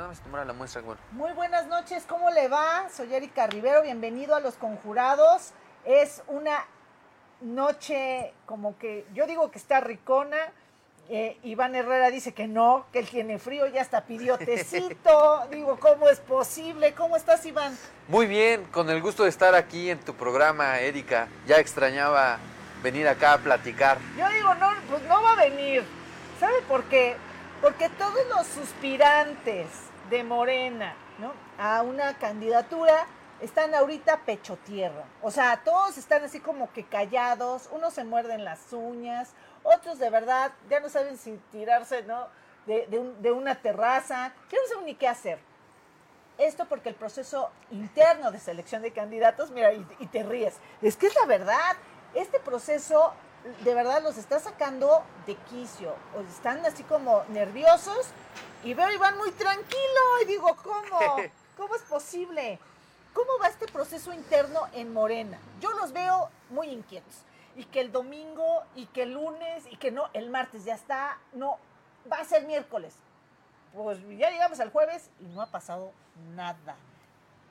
nada más tomara la muestra, bueno. Muy buenas noches, ¿cómo le va? Soy Erika Rivero, bienvenido a Los Conjurados. Es una noche como que, yo digo que está ricona. Eh, Iván Herrera dice que no, que él tiene frío, ya hasta pidió tecito. digo, ¿cómo es posible? ¿Cómo estás, Iván? Muy bien, con el gusto de estar aquí en tu programa, Erika. Ya extrañaba venir acá a platicar. Yo digo, no, pues no va a venir. ¿Sabe por qué? Porque todos los suspirantes de Morena, ¿no? A una candidatura están ahorita pecho tierra. O sea, todos están así como que callados, unos se muerden las uñas, otros de verdad ya no saben si tirarse, ¿no? De, una terraza, ya no saben ni qué hacer. Esto porque el proceso interno de selección de candidatos, mira, y, y te ríes, es que es la verdad, este proceso de verdad los está sacando de quicio, o están así como nerviosos y veo y van muy tranquilo y digo, ¿cómo? ¿Cómo es posible? ¿Cómo va este proceso interno en Morena? Yo los veo muy inquietos. Y que el domingo, y que el lunes, y que no, el martes ya está, no, va a ser miércoles. Pues ya llegamos al jueves y no ha pasado nada.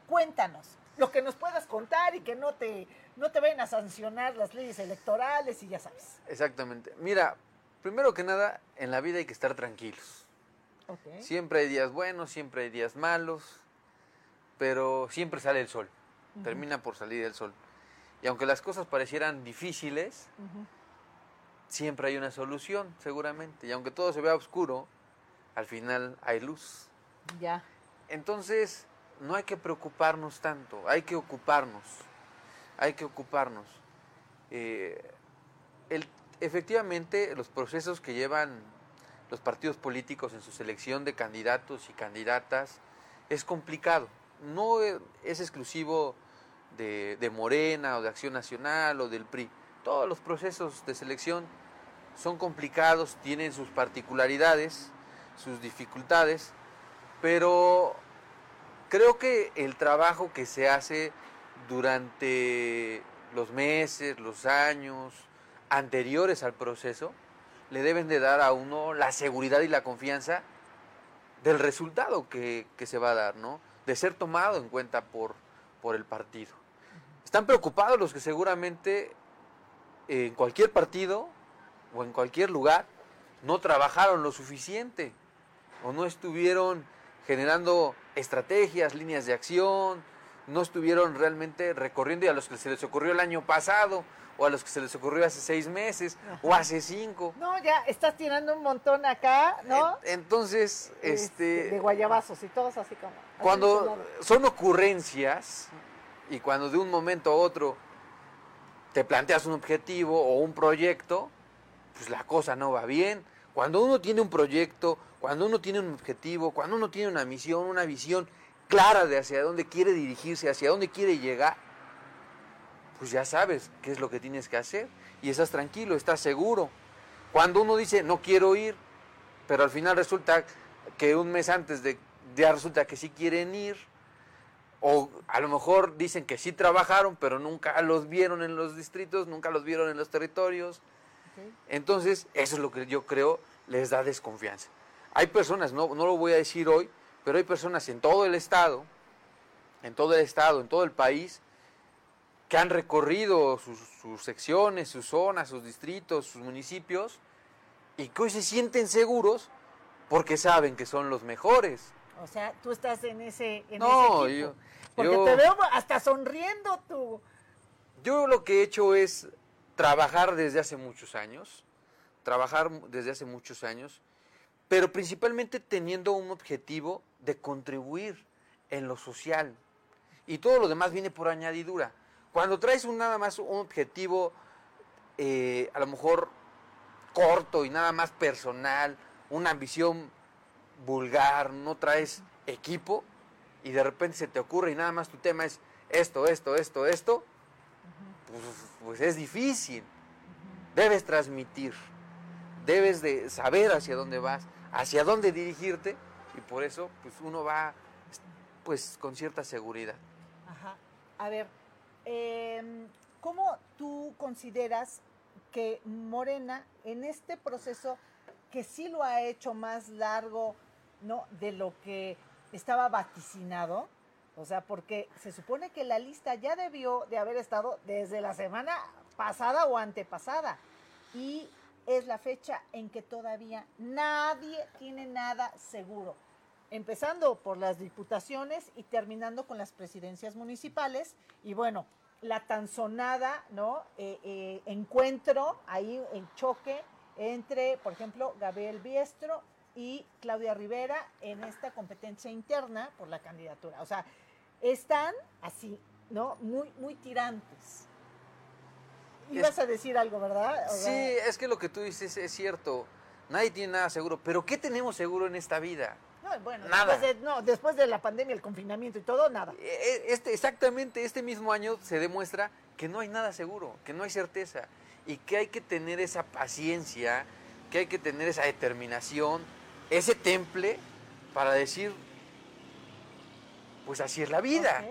Cuéntanos, lo que nos puedas contar y que no te, no te vayan a sancionar las leyes electorales y ya sabes. Exactamente. Mira, primero que nada, en la vida hay que estar tranquilos. Siempre hay días buenos, siempre hay días malos, pero siempre sale el sol. Termina por salir el sol. Y aunque las cosas parecieran difíciles, siempre hay una solución, seguramente. Y aunque todo se vea oscuro, al final hay luz. Ya. Entonces, no hay que preocuparnos tanto, hay que ocuparnos, hay que ocuparnos. Eh, efectivamente, los procesos que llevan los partidos políticos en su selección de candidatos y candidatas es complicado. No es exclusivo de, Morena o de Acción Nacional o del PRI. Todos los procesos de selección son complicados, tienen sus particularidades, sus dificultades, pero Creo que el trabajo que se hace durante los meses, los años anteriores al proceso, le deben de dar a uno la seguridad y la confianza del resultado que, se va a dar, ¿no? De ser tomado en cuenta por, por el partido. Están preocupados los que seguramente en cualquier partido o en cualquier lugar no trabajaron lo suficiente o no estuvieron generando estrategias, líneas de acción, no estuvieron realmente recorriendo y a los que se les ocurrió el año pasado o a los que se les ocurrió hace seis meses o hace cinco. No, ya estás tirando un montón acá, ¿no? Entonces, este... este... De guayabazos y todos así como... Cuando son ocurrencias y cuando de un momento a otro te planteas un objetivo o un proyecto, pues la cosa no va bien. Cuando uno tiene un proyecto, cuando uno tiene un objetivo, cuando uno tiene una misión, una visión clara de hacia dónde quiere dirigirse, hacia dónde quiere llegar, pues ya sabes qué es lo que tienes que hacer y estás tranquilo, estás seguro. Cuando uno dice no quiero ir, pero al final resulta que un mes antes de ya resulta que sí quieren ir, o a lo mejor dicen que sí trabajaron, pero nunca los vieron en los distritos, nunca los vieron en los territorios. Entonces, eso es lo que yo creo les da desconfianza. Hay personas, no, no lo voy a decir hoy, pero hay personas en todo el estado, en todo el estado, en todo el país, que han recorrido sus, secciones, sus zonas, sus distritos, sus municipios, y que hoy se sienten seguros porque saben que son los mejores. O sea, tú estás en ese, en no, Yo, porque te veo hasta sonriendo tú. Yo lo que he hecho es trabajar desde hace muchos años, trabajar desde hace muchos años, pero principalmente teniendo un objetivo de contribuir en lo social. Y todo lo demás viene por añadidura. Cuando traes un, nada más un objetivo, eh, a lo mejor corto y nada más personal, una ambición vulgar, no traes equipo y de repente se te ocurre y nada más tu tema es esto, esto, esto, esto, pues, pues es difícil. Debes transmitir, debes de saber hacia dónde vas hacia dónde dirigirte y por eso pues uno va pues con cierta seguridad. Ajá. A ver, em, ¿cómo tú consideras que Morena en este proceso que sí lo ha hecho más largo, ¿no? De lo que estaba vaticinado, o sea, porque se supone que la lista ya debió de haber estado desde la semana pasada o antepasada. Y es la fecha en que todavía nadie tiene nada seguro. Empezando por las diputaciones y terminando con las presidencias municipales. Y bueno, la tan sonada, ¿no? Eh, eh, encuentro ahí en choque entre, por ejemplo, Gabriel Biestro y Claudia Rivera en esta competencia interna por la candidatura. O sea, están así, ¿no? Muy, muy tirantes. Ibas a decir algo, ¿verdad? sí, es que lo que tú dices es cierto. Nadie tiene nada seguro. Pero ¿qué tenemos seguro en esta vida? No, bueno, nada. Después de, no, después de la pandemia, el confinamiento y todo, nada. E, e, este, exactamente, este mismo año se demuestra que no hay nada seguro, que no hay certeza y que hay que tener esa paciencia, que hay que tener esa determinación, ese temple para decir, pues así es la vida.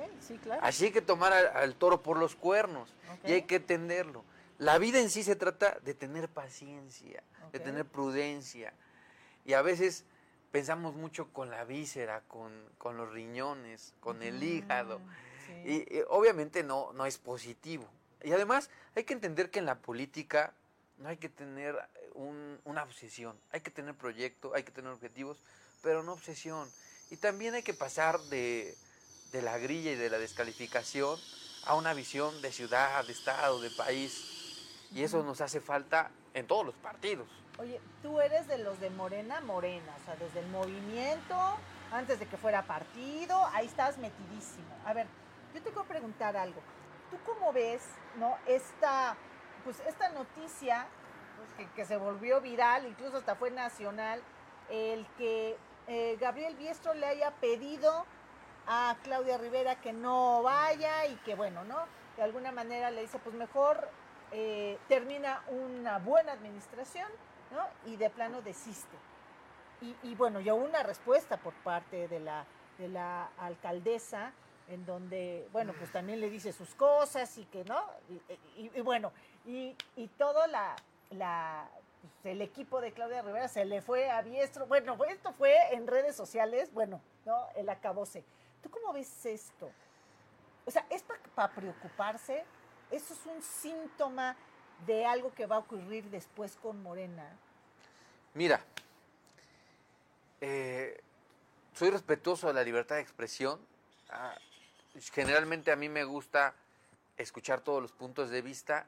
Así hay que tomar al, toro por los cuernos y hay que entenderlo. La vida en sí se trata de tener paciencia, de tener prudencia. Y a veces pensamos mucho con la víscera, con, los riñones, con el hígado. Y, obviamente no, no es positivo. Y además hay que entender que en la política no hay que tener una obsesión, hay que tener proyecto, hay que tener objetivos, pero no obsesión. Y también hay que pasar de, de la grilla y de la descalificación a una visión de ciudad, de estado, de país. Y eso nos hace falta en todos los partidos. Oye, tú eres de los de Morena, Morena, o sea, desde el movimiento, antes de que fuera partido, ahí estás metidísimo. A ver, yo te quiero preguntar algo. ¿Tú cómo ves, no, esta, pues esta noticia pues, que, se volvió viral, incluso hasta fue nacional, el que eh, Gabriel Biestro le haya pedido a Claudia Rivera que no vaya y que bueno, ¿no? De alguna manera le dice, pues mejor eh, termina una buena administración, ¿no? Y de plano desiste. Y, bueno, ya una respuesta por parte de la, de la alcaldesa, en donde, bueno, pues también le dice sus cosas y que, ¿no? Y, bueno, y, todo la, la pues, el equipo de Claudia Rivera se le fue a diestro. Bueno, esto fue en redes sociales, bueno, ¿no? El acabose. ¿Tú cómo ves esto? O sea, ¿es para preocuparse? ¿Eso es un síntoma de algo que va a ocurrir después con Morena? Mira, eh, soy respetuoso de la libertad de expresión. Ah, generalmente a mí me gusta escuchar todos los puntos de vista.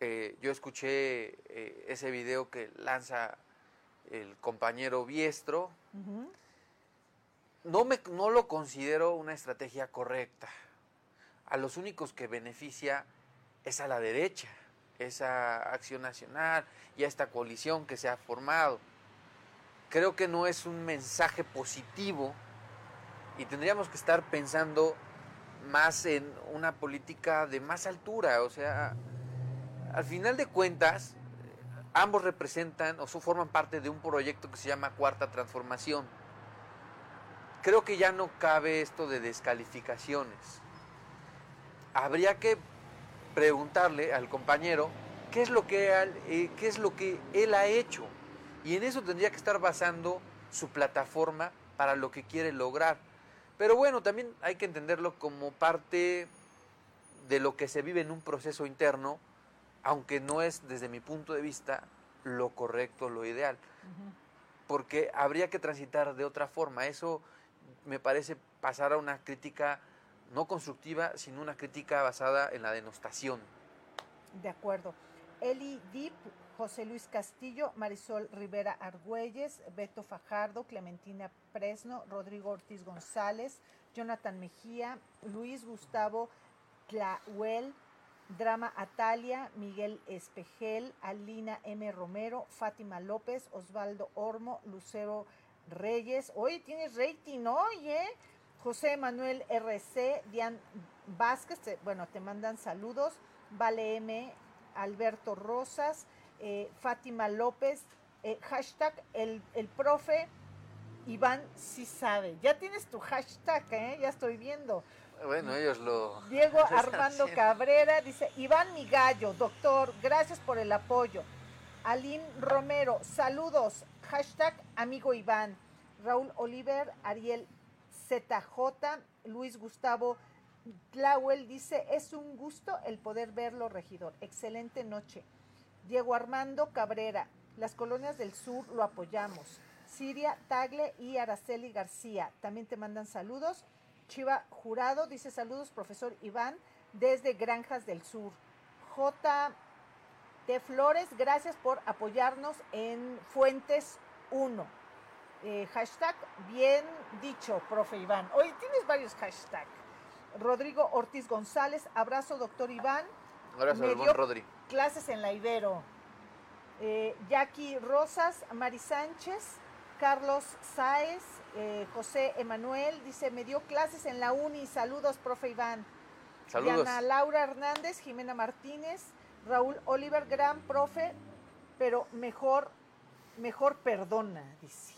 Eh, yo escuché eh, ese video que lanza el compañero Biestro no, me, no lo considero una estrategia correcta. A los únicos que beneficia es a la derecha, esa acción nacional y a esta coalición que se ha formado. Creo que no es un mensaje positivo y tendríamos que estar pensando más en una política de más altura. O sea, al final de cuentas, ambos representan o forman parte de un proyecto que se llama Cuarta Transformación creo que ya no cabe esto de descalificaciones. Habría que preguntarle al compañero qué es lo que, eh, qué es lo que él ha hecho. Y en eso tendría que estar basando su plataforma para lo que quiere lograr. Pero bueno, también hay que entenderlo como parte de lo que se vive en un proceso interno, aunque no es desde mi punto de vista lo correcto, lo ideal. Porque habría que transitar de otra forma. Eso me parece pasar a una crítica no constructiva, sino una crítica basada en la denostación. De acuerdo. Eli Dip, José Luis Castillo, Marisol Rivera Argüelles, Beto Fajardo, Clementina Presno, Rodrigo Ortiz González, Jonathan Mejía, Luis Gustavo Tlahuel, Drama Atalia, Miguel Espejel, Alina M. Romero, Fátima López, Osvaldo Ormo, Lucero Reyes. Oye, tienes rating, oye. José Manuel RC, Dian Vázquez, bueno, te mandan saludos. Vale M, Alberto Rosas, eh, Fátima López, eh, hashtag el, el, profe Iván sí sabe. Ya tienes tu hashtag, ¿eh? ya estoy viendo. Bueno, ellos lo... Diego Armando Cabrera dice, Iván mi gallo, doctor, gracias por el apoyo. Aline Romero, saludos, hashtag amigo Iván. Raúl Oliver, Ariel ZJ, Luis Gustavo Tlauel dice, es un gusto el poder verlo, regidor. Excelente noche. Diego Armando Cabrera, las colonias del sur lo apoyamos. Siria Tagle y Araceli García, también te mandan saludos. Chiva Jurado dice saludos, profesor Iván, desde Granjas del Sur. J. Flores, gracias por apoyarnos en Fuentes 1. Eh, hashtag bien dicho, profe Iván. Hoy tienes varios hashtags. Rodrigo Ortiz González, abrazo, doctor Iván. Abrazo, Rodri. Clases en la Ibero. Eh, Jackie Rosas, Mari Sánchez, Carlos Sáez, eh, José Emanuel, dice, me dio clases en la uni. Saludos, profe Iván. Saludos. Diana Laura Hernández, Jimena Martínez, Raúl Oliver, gran profe, pero mejor, mejor perdona, dice.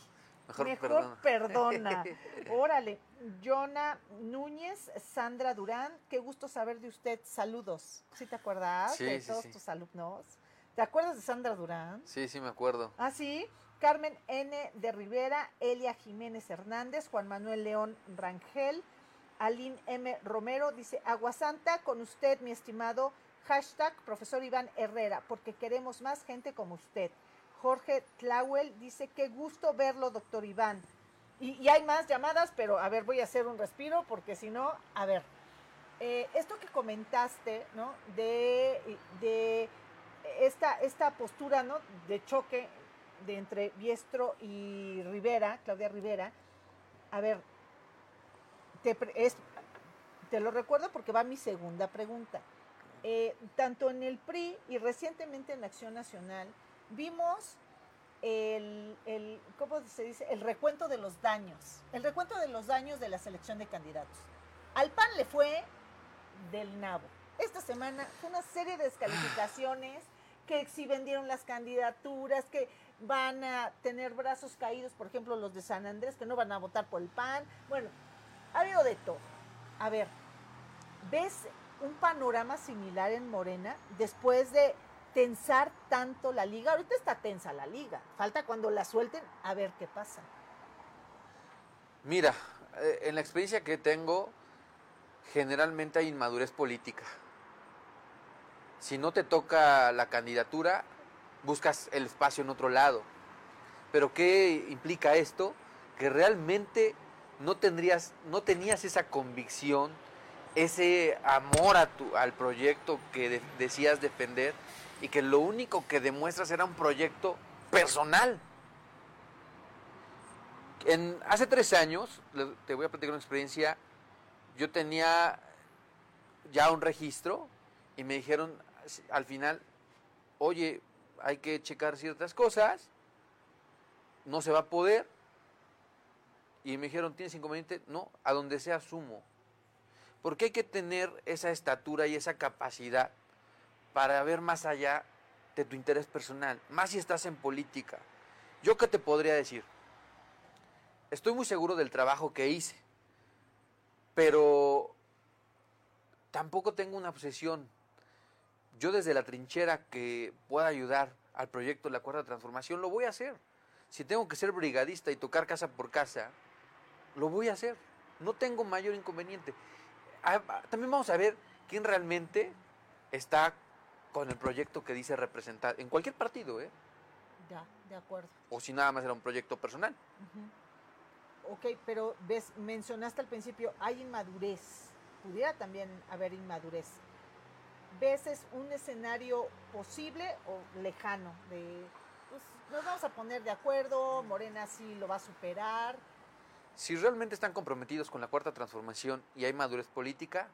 Mejor, perdona. perdona. Órale. Jonah Núñez, Sandra Durán, qué gusto saber de usted. Saludos. ¿Sí te acuerdas Sí, de sí, todos sí. tus alumnos? ¿Te acuerdas de Sandra Durán? Sí, sí, me acuerdo. Ah, sí. Carmen N. de Rivera, Elia Jiménez Hernández, Juan Manuel León Rangel, Aline M. Romero, dice, Aguasanta, con usted, mi estimado, hashtag profesor Iván Herrera, porque queremos más gente como usted. Jorge Tlauel dice, qué gusto verlo, doctor Iván. Y, hay más llamadas, pero a ver, voy a hacer un respiro, porque si no, a ver, eh, esto que comentaste, ¿no? De, de esta, esta postura, ¿no? De choque de entre Biestro y Rivera, Claudia Rivera. A ver, te, te lo recuerdo porque va mi segunda pregunta. Eh, tanto en el PRI y recientemente en Acción Nacional vimos el, el, ¿cómo se dice? El recuento de los daños, el recuento de los daños de la selección de candidatos. Al PAN le fue del nabo. Esta semana fue una serie de descalificaciones que si vendieron las candidaturas, que van a tener brazos caídos, por ejemplo, los de San Andrés, que no van a votar por el PAN. Bueno, ha habido de todo. A ver, ¿ves un panorama similar en Morena después de tensar tanto la liga? Ahorita está tensa la liga. Falta cuando la suelten a ver qué pasa. Mira, eh, en la experiencia que tengo, generalmente hay inmadurez política. Si no te toca la candidatura, buscas el espacio en otro lado. Pero ¿qué implica esto? Que realmente no tendrías, no tenías esa convicción, ese amor a tu, al proyecto que de- decías defender y que lo único que demuestras era un proyecto personal. En, hace tres años, te voy a platicar una experiencia, yo tenía ya un registro y me dijeron al final, oye, hay que checar ciertas cosas, no se va a poder. Y me dijeron, ¿tienes inconveniente? No, a donde sea sumo. Porque hay que tener esa estatura y esa capacidad para ver más allá de tu interés personal, más si estás en política. ¿Yo qué te podría decir? Estoy muy seguro del trabajo que hice, pero tampoco tengo una obsesión. Yo desde la trinchera que pueda ayudar al proyecto de la Cuarta Transformación, lo voy a hacer. Si tengo que ser brigadista y tocar casa por casa, lo voy a hacer. No tengo mayor inconveniente. Ah, ah, También vamos a ver quién realmente está con el proyecto que dice representar, en cualquier partido, ¿eh? Ya, de acuerdo. o si nada más era un proyecto personal. Ujú. Ok, pero ves, mencionaste al principio, hay inmadurez. Pudiera también haber inmadurez. ¿Ves es un escenario posible o lejano? De, pues, nos vamos a poner de acuerdo, Morena sí lo va a superar. Si realmente están comprometidos con la cuarta transformación y hay madurez política,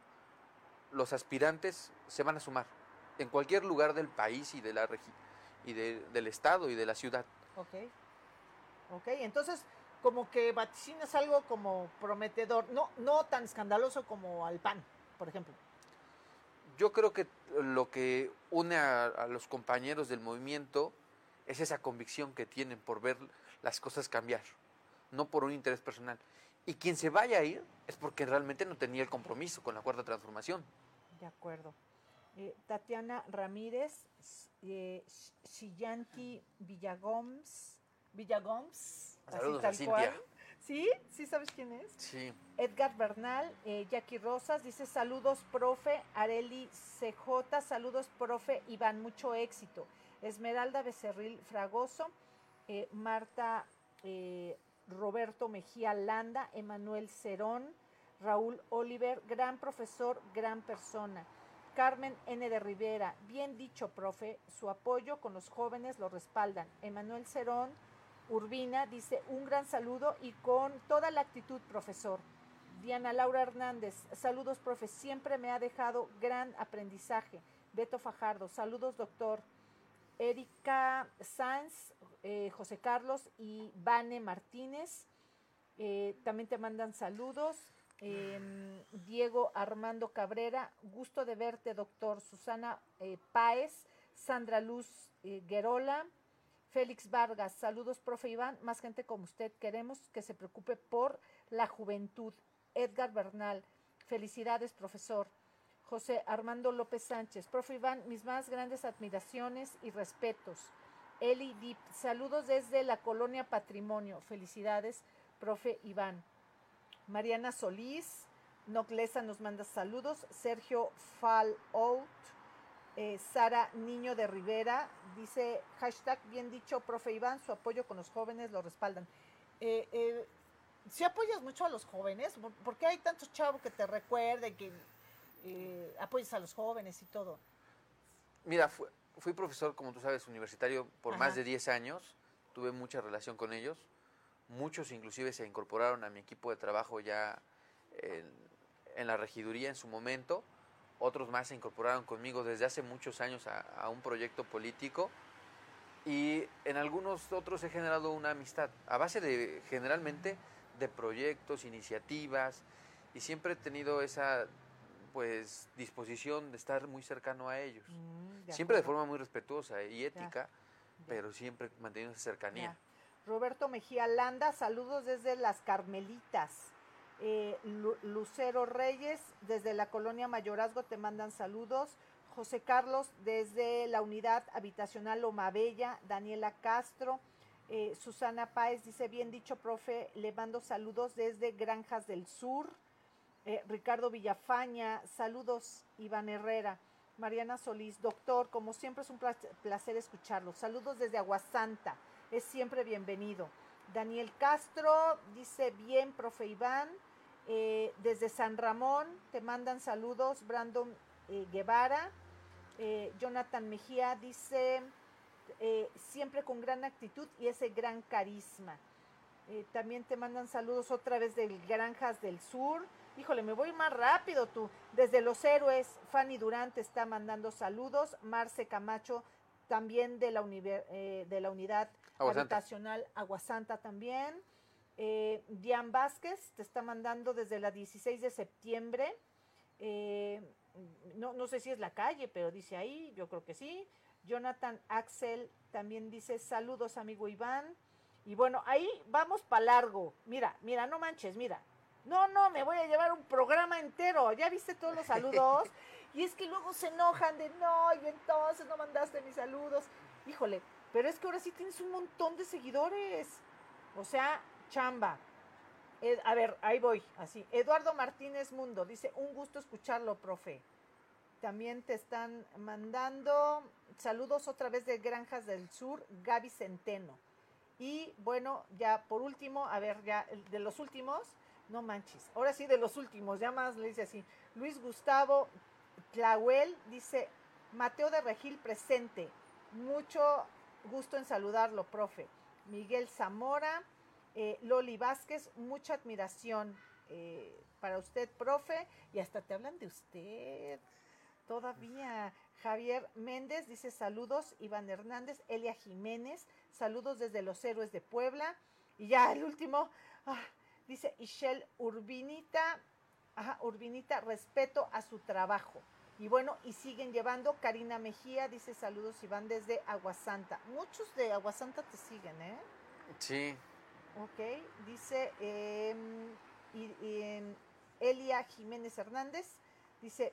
los aspirantes se van a sumar en cualquier lugar del país y de la regi- y de- del estado y de la ciudad. Ok. Ok, entonces como que vaticinas algo como prometedor, no, no tan escandaloso como al PAN, por ejemplo. Yo creo que lo que une a, a los compañeros del movimiento es esa convicción que tienen por ver las cosas cambiar, no por un interés personal. Y quien se vaya a ir es porque realmente no tenía el compromiso con la cuarta transformación. De acuerdo. Eh, Tatiana Ramírez, eh, Sh- Shillanti Villagoms, Villagoms, así Saludos tal a Cintia. cual. ¿Sí? ¿Sí sabes quién es? Sí. Edgar Bernal, eh, Jackie Rosas, dice saludos, profe. Areli CJ, saludos, profe. Iván, mucho éxito. Esmeralda Becerril Fragoso, eh, Marta eh, Roberto Mejía Landa, Emanuel Cerón, Raúl Oliver, gran profesor, gran persona. Carmen N. de Rivera, bien dicho, profe, su apoyo con los jóvenes lo respaldan. Emanuel Cerón, Urbina, dice un gran saludo y con toda la actitud, profesor. Diana Laura Hernández, saludos, profe, siempre me ha dejado gran aprendizaje. Beto Fajardo, saludos, doctor. Erika Sanz, eh, José Carlos y Vane Martínez, eh, también te mandan saludos. Em, Diego Armando Cabrera, gusto de verte, doctor. Susana eh, Páez, Sandra Luz Guerola, Félix Vargas, saludos, profe Iván, más gente como usted. Queremos que se preocupe por la juventud. Edgar Bernal, felicidades, profesor. José Armando López Sánchez, profe Iván, mis más grandes admiraciones y respetos. Eli Dip, saludos desde la colonia Patrimonio. Felicidades, profe Iván. Mariana Solís, Noclesa nos manda saludos. Sergio Fallout, eh, Sara Niño de Rivera, dice, hashtag bien dicho, profe Iván, su apoyo con los jóvenes lo respaldan. Eh, eh, si apoyas mucho a los jóvenes, ¿por qué hay tantos chavos que te recuerden, que apoyas a los jóvenes y todo? Mira, fui profesor, como tú sabes, universitario por más de 10 años, tuve mucha relación con ellos, muchos inclusive se incorporaron a mi equipo de trabajo ya en, la regiduría en su momento, otros más se incorporaron conmigo desde hace muchos años a, un proyecto político. Y en algunos otros he generado una amistad a base de generalmente de proyectos, iniciativas. Y siempre he tenido esa pues disposición de estar muy cercano a ellos. Mm, siempre de forma muy respetuosa y ética, pero siempre manteniendo esa cercanía. Roberto Mejía Landa, saludos desde Las Carmelitas. Eh, Lucero Reyes, desde la colonia Mayorazgo, te mandan saludos. José Carlos, desde la unidad habitacional Loma Bella. Daniela Castro. Eh, Susana Páez dice, bien dicho, profe, le mando saludos desde Granjas del Sur. Eh, Ricardo Villafaña, saludos, Iván Herrera. Mariana Solís, doctor, como siempre es un placer escucharlo. Saludos desde Aguasanta, es siempre bienvenido. Daniel Castro dice, bien, profe Iván. Eh, desde San Ramón te mandan saludos, Brandon eh, Guevara. Jonathan Mejía dice, siempre con gran actitud y ese gran carisma. También te mandan saludos otra vez del Granjas del Sur. Híjole, me voy más rápido tú. Desde Los Héroes, Fanny Durante está mandando saludos. Marce Camacho también de la, eh, de la unidad habitacional Aguasanta también. Eh, Diane Vázquez te está mandando desde la 16 de septiembre. Eh, no, no sé si es la calle, pero dice ahí, yo creo que sí. Jonathan Axel también dice saludos amigo Iván. Y bueno, ahí vamos para largo. Mira, mira, no manches, mira. No, no, me voy a llevar un programa entero. ¿Ya viste todos los saludos? Y es que luego se enojan de, no, y entonces no mandaste mis saludos. Híjole, pero es que ahora sí tienes un montón de seguidores. O sea, chamba. a ver, ahí voy, así. Eduardo Martínez Mundo dice, un gusto escucharlo, profe. También te están mandando saludos otra vez de Granjas del Sur, Gaby Centeno. Y bueno, ya por último, a ver, ya de los últimos, no manches. Ahora sí, de los últimos, ya más le dice así. Luis Gustavo Clauel dice, Mateo de Regil presente. Mucho gusto en saludarlo, profe. Miguel Zamora, eh, Loli Vázquez, mucha admiración eh, para usted, profe. Y hasta te hablan de usted. Todavía. Javier Méndez dice saludos. Iván Hernández, Elia Jiménez, saludos desde los héroes de Puebla. Y ya el último, ah, Dice Ishel Urbinita, ajá, Urbinita, respeto a su trabajo. Y bueno, y siguen llevando. Karina Mejía dice saludos y van desde Aguasanta. Muchos de Aguasanta te siguen, ¿eh? Sí. Ok, dice em, y, em, Elia Jiménez Hernández, dice,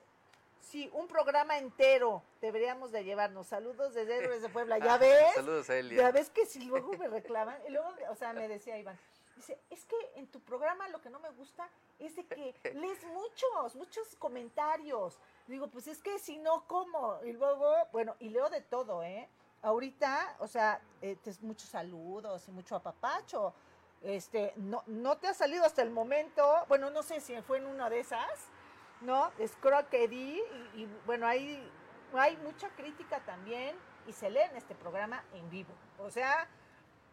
sí, un programa entero deberíamos de llevarnos. Saludos desde Héroes de Puebla. ¿Ya ves? Saludos a Elia. Ya ves que si luego me reclaman. Y luego, o sea, me decía Iván, Dice, es que en tu programa lo que no me gusta es de que lees muchos, muchos comentarios. Digo, pues es que si no, ¿cómo? Y luego, bueno, y leo de todo, ¿eh? Ahorita, o sea, eh, muchos saludos y mucho apapacho. Este, no, no te ha salido hasta el momento, bueno, no sé si fue en una de esas, ¿no? Es croquedí y, y bueno, hay, hay mucha crítica también y se lee en este programa en vivo. O sea,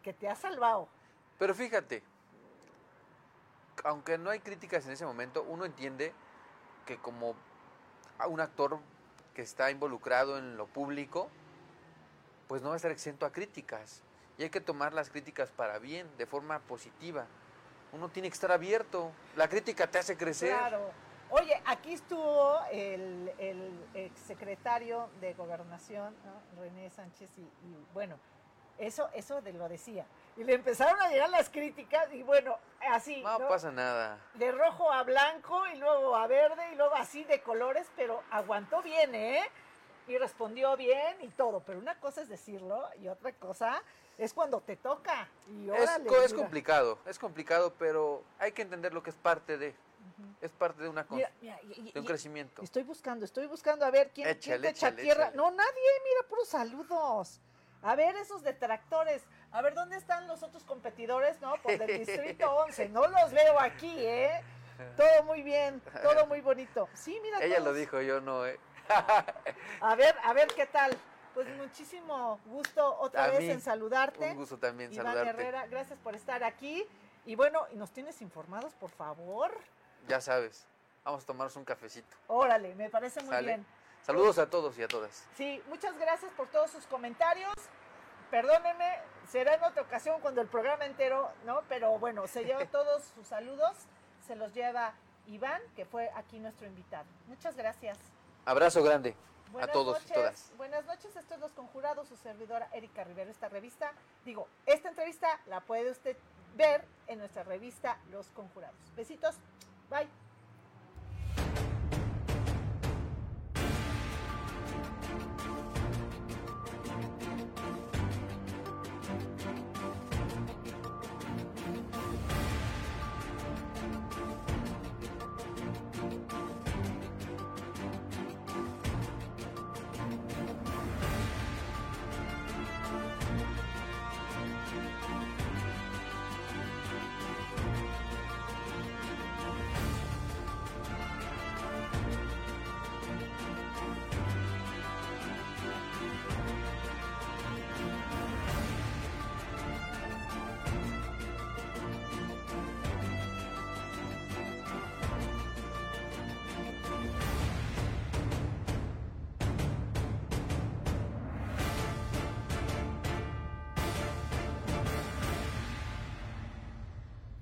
que te ha salvado. Pero fíjate, aunque no hay críticas en ese momento, uno entiende que como un actor que está involucrado en lo público, pues no va a estar exento a críticas. Y hay que tomar las críticas para bien, de forma positiva. Uno tiene que estar abierto. La crítica te hace crecer. Claro. Oye, aquí estuvo el, el secretario de Gobernación, René Sánchez, y, y bueno, eso, eso de lo decía. Y le empezaron a llegar las críticas y bueno, así. No, pasa nada. De rojo a blanco y luego a verde y luego así de colores, pero aguantó bien, ¿eh? Y respondió bien y todo. Pero una cosa es decirlo y otra cosa es cuando te toca. Y es, complicado, es complicado, pero hay que entender lo que es parte de. Es parte de una cosa, de un crecimiento. Estoy buscando, estoy buscando a ver quién, quién te echa tierra. No, nadie, mira, puros saludos. A ver esos detractores. A ver, ¿dónde están los otros competidores, no? Por el Distrito 11. No los veo aquí, ¿eh? Todo muy bien, todo muy bonito. Sí, mira. Ella lo dijo, yo no, ¿eh? a ver, a ver qué tal. Pues muchísimo gusto otra vez en saludarte. Un gusto también Iván saludarte. Herrera, gracias por estar aquí. Y bueno, ¿nos tienes informados, por favor? Ya sabes, vamos a tomarnos un cafecito. Órale, me parece muy bien. Saludos a todos y a todas. Sí, muchas gracias por todos sus comentarios. Perdónenme, será en otra ocasión cuando el programa entero, ¿no? Pero bueno, se lleva todos sus saludos, se los lleva Iván, que fue aquí nuestro invitado. Muchas gracias. Abrazo grande a todos y todas. Buenas noches, esto es Los Conjurados, su servidora Erika Rivera. Esta revista, digo, esta entrevista la puede usted ver en nuestra revista Los Conjurados. Besitos, bye.